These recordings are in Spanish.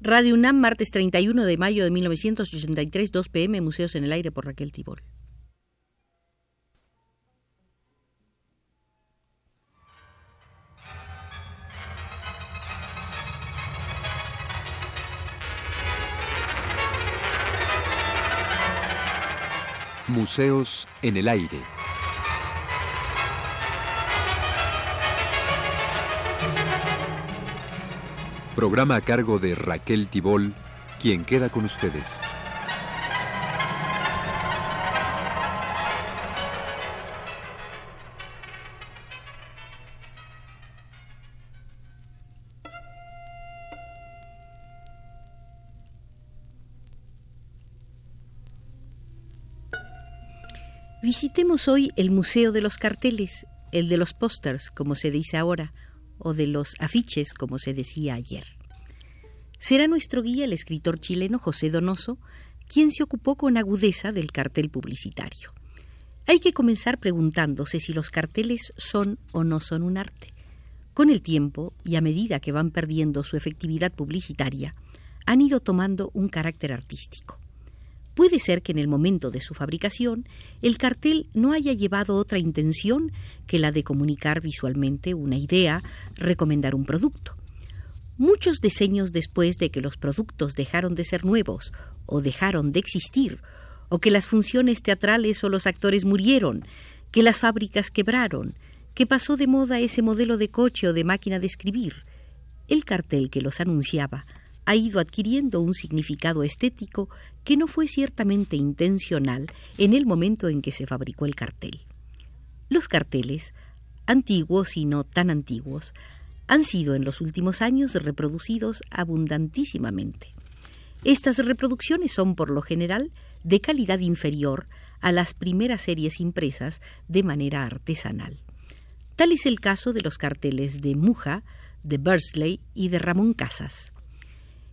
Radio UNAM, martes 31 de mayo de 1983, 2 pm, Museos en el Aire por Raquel Tibol. Museos en el Aire. Programa a cargo de Raquel Tibol, quien queda con ustedes. Visitemos hoy el Museo de los Carteles, el de los pósters, como se dice ahora, o de los afiches, como se decía ayer. Será nuestro guía el escritor chileno José Donoso, quien se ocupó con agudeza del cartel publicitario. Hay que comenzar preguntándose si los carteles son o no son un arte. Con el tiempo, y a medida que van perdiendo su efectividad publicitaria, han ido tomando un carácter artístico. Puede ser que en el momento de su fabricación el cartel no haya llevado otra intención que la de comunicar visualmente una idea, recomendar un producto. Muchos diseños después de que los productos dejaron de ser nuevos o dejaron de existir, o que las funciones teatrales o los actores murieron, que las fábricas quebraron, que pasó de moda ese modelo de coche o de máquina de escribir, el cartel que los anunciaba ha ido adquiriendo un significado estético que no fue ciertamente intencional en el momento en que se fabricó el cartel. Los carteles, antiguos y no tan antiguos, han sido en los últimos años reproducidos abundantísimamente. Estas reproducciones son por lo general de calidad inferior a las primeras series impresas de manera artesanal. Tal es el caso de los carteles de Muja, de Bursley y de Ramón Casas.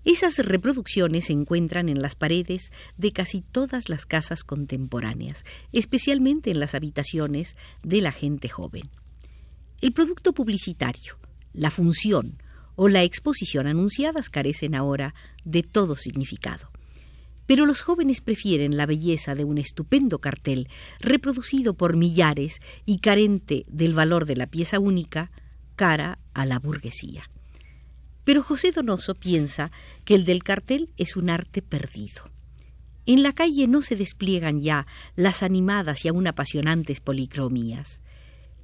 Esas reproducciones se encuentran en las paredes de casi todas las casas contemporáneas, especialmente en las habitaciones de la gente joven. El producto publicitario, la función o la exposición anunciadas carecen ahora de todo significado. Pero los jóvenes prefieren la belleza de un estupendo cartel reproducido por millares y carente del valor de la pieza única, cara a la burguesía. Pero José Donoso piensa que el del cartel es un arte perdido. En la calle no se despliegan ya las animadas y aún apasionantes policromías.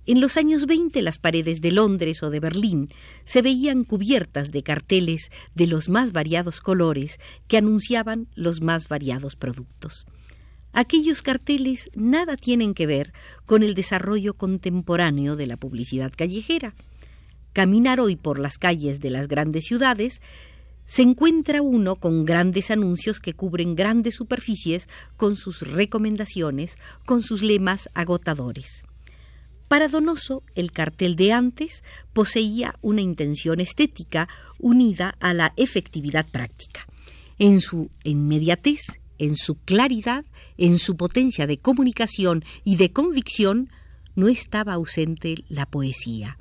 En los años 20 las paredes de Londres o de Berlín se veían cubiertas de carteles de los más variados colores que anunciaban los más variados productos. Aquellos carteles nada tienen que ver con el desarrollo contemporáneo de la publicidad callejera. Caminar hoy por las calles de las grandes ciudades, se encuentra uno con grandes anuncios que cubren grandes superficies con sus recomendaciones, con sus lemas agotadores. Para Donoso, el cartel de antes poseía una intención estética unida a la efectividad práctica. En su inmediatez, en su claridad, en su potencia de comunicación y de convicción, no estaba ausente la poesía.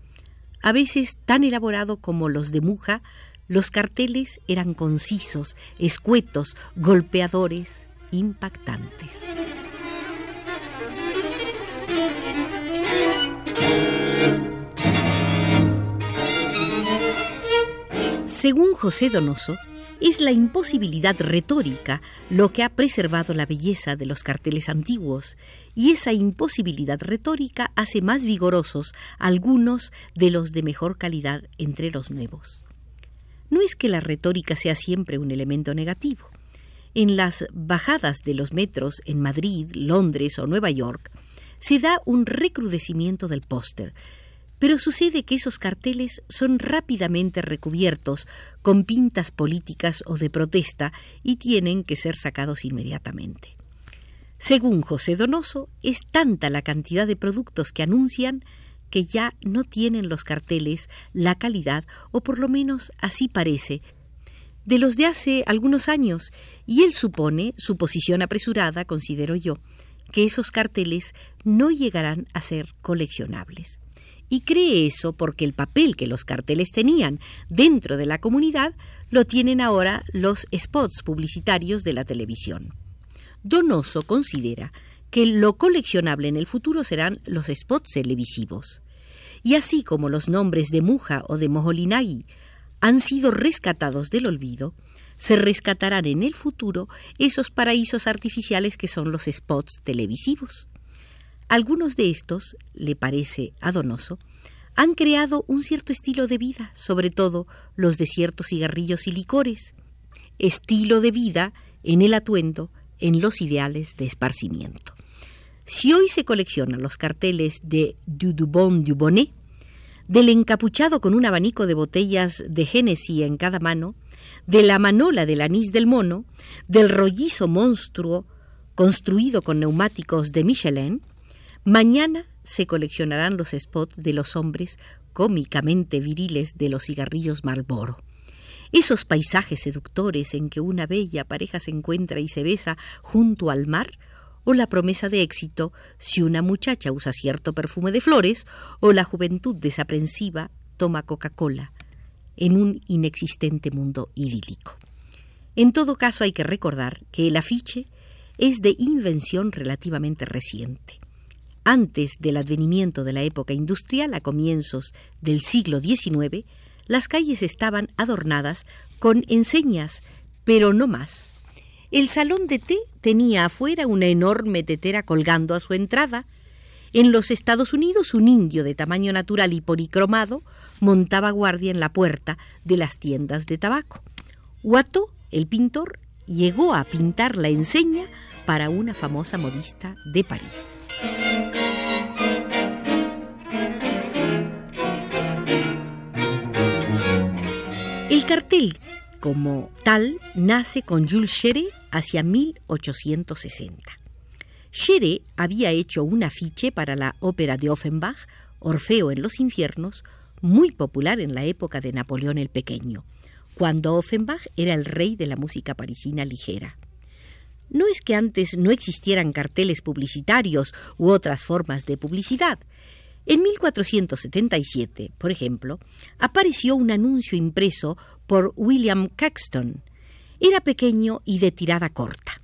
A veces tan elaborado como los de Muja, los carteles eran concisos, escuetos, golpeadores, impactantes. Según José Donoso, es la imposibilidad retórica lo que ha preservado la belleza de los carteles antiguos, y esa imposibilidad retórica hace más vigorosos algunos de los de mejor calidad entre los nuevos. No es que la retórica sea siempre un elemento negativo. En las bajadas de los metros en Madrid, Londres o Nueva York, se da un recrudecimiento del póster, pero sucede que esos carteles son rápidamente recubiertos con pintas políticas o de protesta y tienen que ser sacados inmediatamente. Según José Donoso, es tanta la cantidad de productos que anuncian que ya no tienen los carteles la calidad, o por lo menos así parece, de los de hace algunos años, y él supone, su posición apresurada, considero yo, que esos carteles no llegarán a ser coleccionables. Y cree eso porque el papel que los carteles tenían dentro de la comunidad lo tienen ahora los spots publicitarios de la televisión. Donoso considera que lo coleccionable en el futuro serán los spots televisivos. Y así como los nombres de Muja o de Moholinagi han sido rescatados del olvido, se rescatarán en el futuro esos paraísos artificiales que son los spots televisivos. Algunos de estos, le parece a Donoso, han creado un cierto estilo de vida, sobre todo los de ciertos cigarrillos y licores. Estilo de vida en el atuendo, en los ideales de esparcimiento. Si hoy se coleccionan los carteles de Dudubon Dubonnet, del encapuchado con un abanico de botellas de Génesis en cada mano, de la manola del anís del mono, del rollizo monstruo construido con neumáticos de Michelin, mañana se coleccionarán los spots de los hombres cómicamente viriles de los cigarrillos Marlboro. Esos paisajes seductores en que una bella pareja se encuentra y se besa junto al mar, o la promesa de éxito si una muchacha usa cierto perfume de flores, o la juventud desaprensiva toma Coca-Cola, en un inexistente mundo idílico. En todo caso hay que recordar que el afiche es de invención relativamente reciente. Antes del advenimiento de la época industrial, a comienzos del siglo XIX, las calles estaban adornadas con enseñas, pero no más. El salón de té tenía afuera una enorme tetera colgando a su entrada. En los Estados Unidos, un indio de tamaño natural y policromado montaba guardia en la puerta de las tiendas de tabaco. Watteau, el pintor, llegó a pintar la enseña para una famosa modista de París. El cartel como tal nace con Jules Chéret hacia 1860. Chéret había hecho un afiche para la ópera de Offenbach, Orfeo en los infiernos, muy popular en la época de Napoleón el Pequeño, cuando Offenbach era el rey de la música parisina ligera. No es que antes no existieran carteles publicitarios u otras formas de publicidad, en 1477, por ejemplo, apareció un anuncio impreso por William Caxton. Era pequeño y de tirada corta.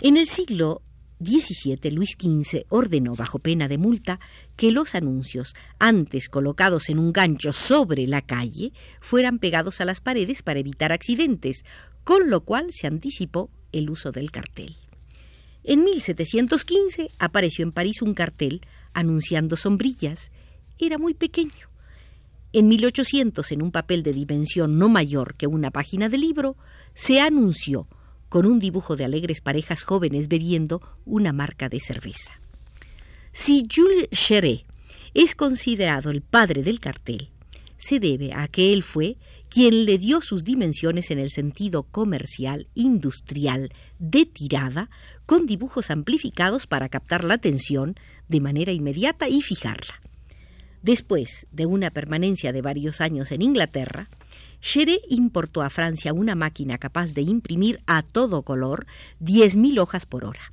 En el siglo XVII, Luis XV ordenó, bajo pena de multa, que los anuncios, antes colocados en un gancho sobre la calle, fueran pegados a las paredes para evitar accidentes, con lo cual se anticipó el uso del cartel. En 1715 apareció en París un cartel anunciando sombrillas. Era muy pequeño. En 1800, en un papel de dimensión no mayor que una página de libro, se anunció con un dibujo de alegres parejas jóvenes bebiendo una marca de cerveza. Si Jules Chéret es considerado el padre del cartel, se debe a que él fue quien le dio sus dimensiones en el sentido comercial, industrial, de tirada, con dibujos amplificados para captar la atención de manera inmediata y fijarla. Después de una permanencia de varios años en Inglaterra, Chéret importó a Francia una máquina capaz de imprimir a todo color 10.000 hojas por hora.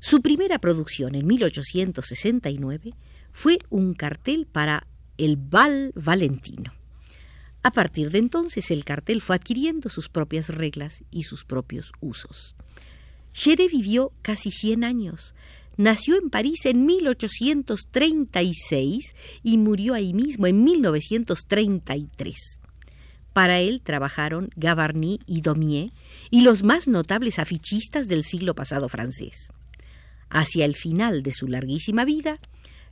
Su primera producción en 1869 fue un cartel para el Val Valentino. A partir de entonces el cartel fue adquiriendo sus propias reglas y sus propios usos. Chéret vivió casi 100 años. Nació en París en 1836 y murió ahí mismo en 1933. Para él trabajaron Gavarni y Daumier y los más notables afichistas del siglo pasado francés. Hacia el final de su larguísima vida,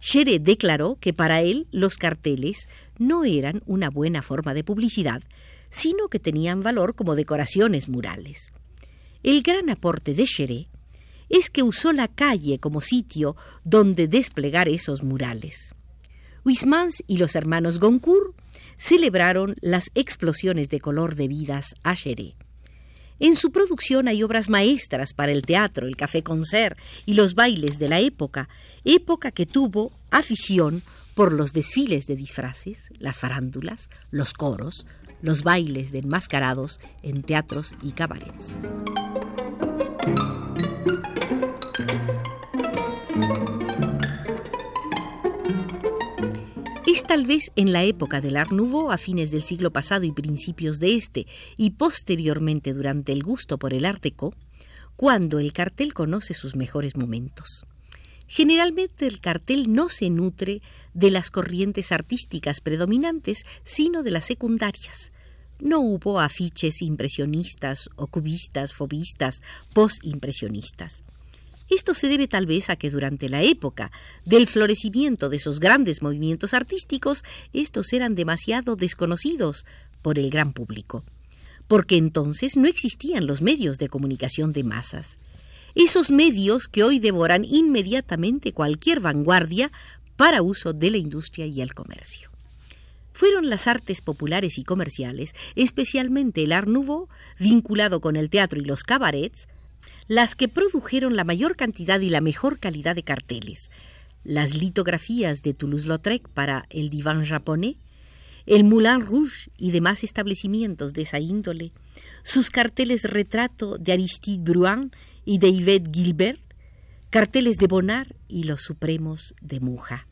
Chéret declaró que para él los carteles no eran una buena forma de publicidad, sino que tenían valor como decoraciones murales. El gran aporte de Chéret es que usó la calle como sitio donde desplegar esos murales. Huysmans y los hermanos Goncourt celebraron las explosiones de color debidas a Chéret. En su producción hay obras maestras para el teatro, el café concert y los bailes de la época, época que tuvo afición por los desfiles de disfraces, las farándulas, los coros, los bailes de enmascarados en teatros y cabarets. Tal vez en la época del Art Nouveau, a fines del siglo pasado y principios de este, y posteriormente durante el gusto por el Art cuando el cartel conoce sus mejores momentos. Generalmente el cartel no se nutre de las corrientes artísticas predominantes, sino de las secundarias. No hubo afiches impresionistas o cubistas, fobistas, postimpresionistas. Esto se debe tal vez a que durante la época del florecimiento de esos grandes movimientos artísticos, estos eran demasiado desconocidos por el gran público, porque entonces no existían los medios de comunicación de masas. Esos medios que hoy devoran inmediatamente cualquier vanguardia para uso de la industria y el comercio. Fueron las artes populares y comerciales, especialmente el Art Nouveau, vinculado con el teatro y los cabarets, las que produjeron la mayor cantidad y la mejor calidad de carteles. Las litografías de Toulouse-Lautrec para el diván japonés, el Moulin Rouge y demás establecimientos de esa índole, sus carteles retrato de Aristide Bruin y de Yvette Gilbert, carteles de Bonnard y los supremos de Muja.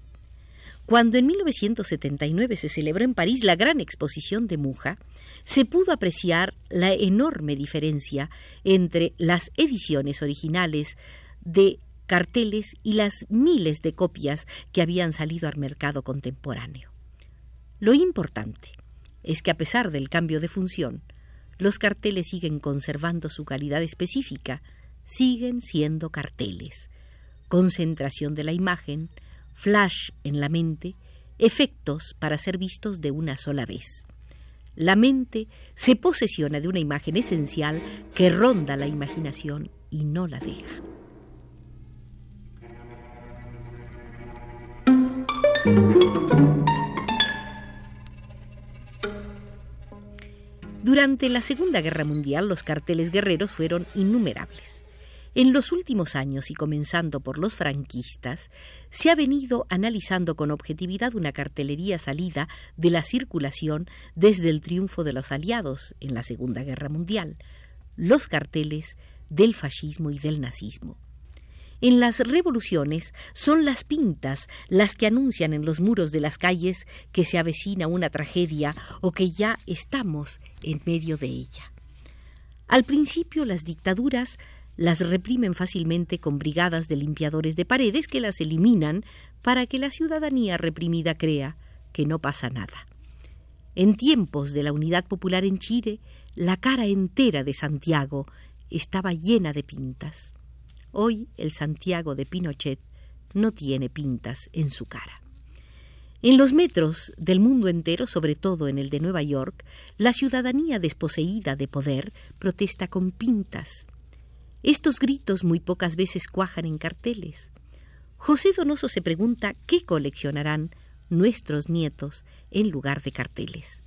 Cuando en 1979 se celebró en París la gran exposición de Muja, se pudo apreciar la enorme diferencia entre las ediciones originales de carteles y las miles de copias que habían salido al mercado contemporáneo. Lo importante es que a pesar del cambio de función, los carteles siguen conservando su calidad específica, siguen siendo carteles. Concentración de la imagen, flash en la mente, efectos para ser vistos de una sola vez. La mente se posesiona de una imagen esencial que ronda la imaginación y no la deja. Durante la Segunda Guerra Mundial los carteles guerreros fueron innumerables. En los últimos años, y comenzando por los franquistas, se ha venido analizando con objetividad una cartelería salida de la circulación desde el triunfo de los aliados en la Segunda Guerra Mundial, los carteles del fascismo y del nazismo. En las revoluciones son las pintas las que anuncian en los muros de las calles que se avecina una tragedia o que ya estamos en medio de ella. Al principio las dictaduras las reprimen fácilmente con brigadas de limpiadores de paredes que las eliminan para que la ciudadanía reprimida crea que no pasa nada. En tiempos de la unidad popular en Chile, la cara entera de Santiago estaba llena de pintas. Hoy el Santiago de Pinochet no tiene pintas en su cara. En los metros del mundo entero, sobre todo en el de Nueva York, la ciudadanía desposeída de poder protesta con pintas, estos gritos muy pocas veces cuajan en carteles. José Donoso se pregunta qué coleccionarán nuestros nietos en lugar de carteles.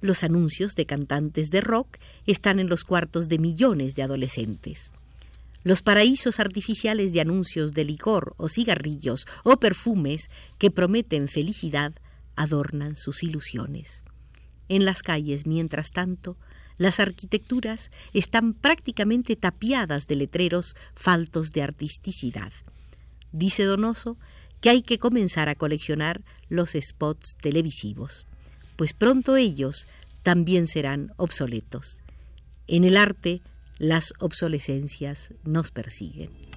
Los anuncios de cantantes de rock están en los cuartos de millones de adolescentes. Los paraísos artificiales de anuncios de licor o cigarrillos o perfumes que prometen felicidad adornan sus ilusiones. En las calles, mientras tanto, las arquitecturas están prácticamente tapiadas de letreros faltos de artisticidad. Dice Donoso que hay que comenzar a coleccionar los spots televisivos, pues pronto ellos también serán obsoletos. En el arte, las obsolescencias nos persiguen.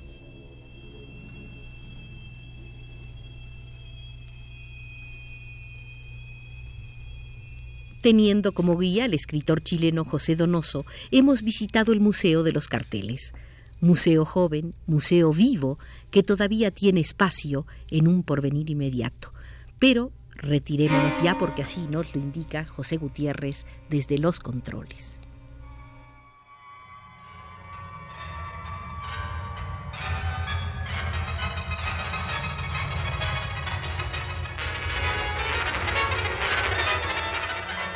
Teniendo como guía al escritor chileno José Donoso, hemos visitado el Museo de los Carteles. Museo joven, museo vivo, que todavía tiene espacio en un porvenir inmediato. Pero retirémonos ya porque así nos lo indica José Gutiérrez desde los controles.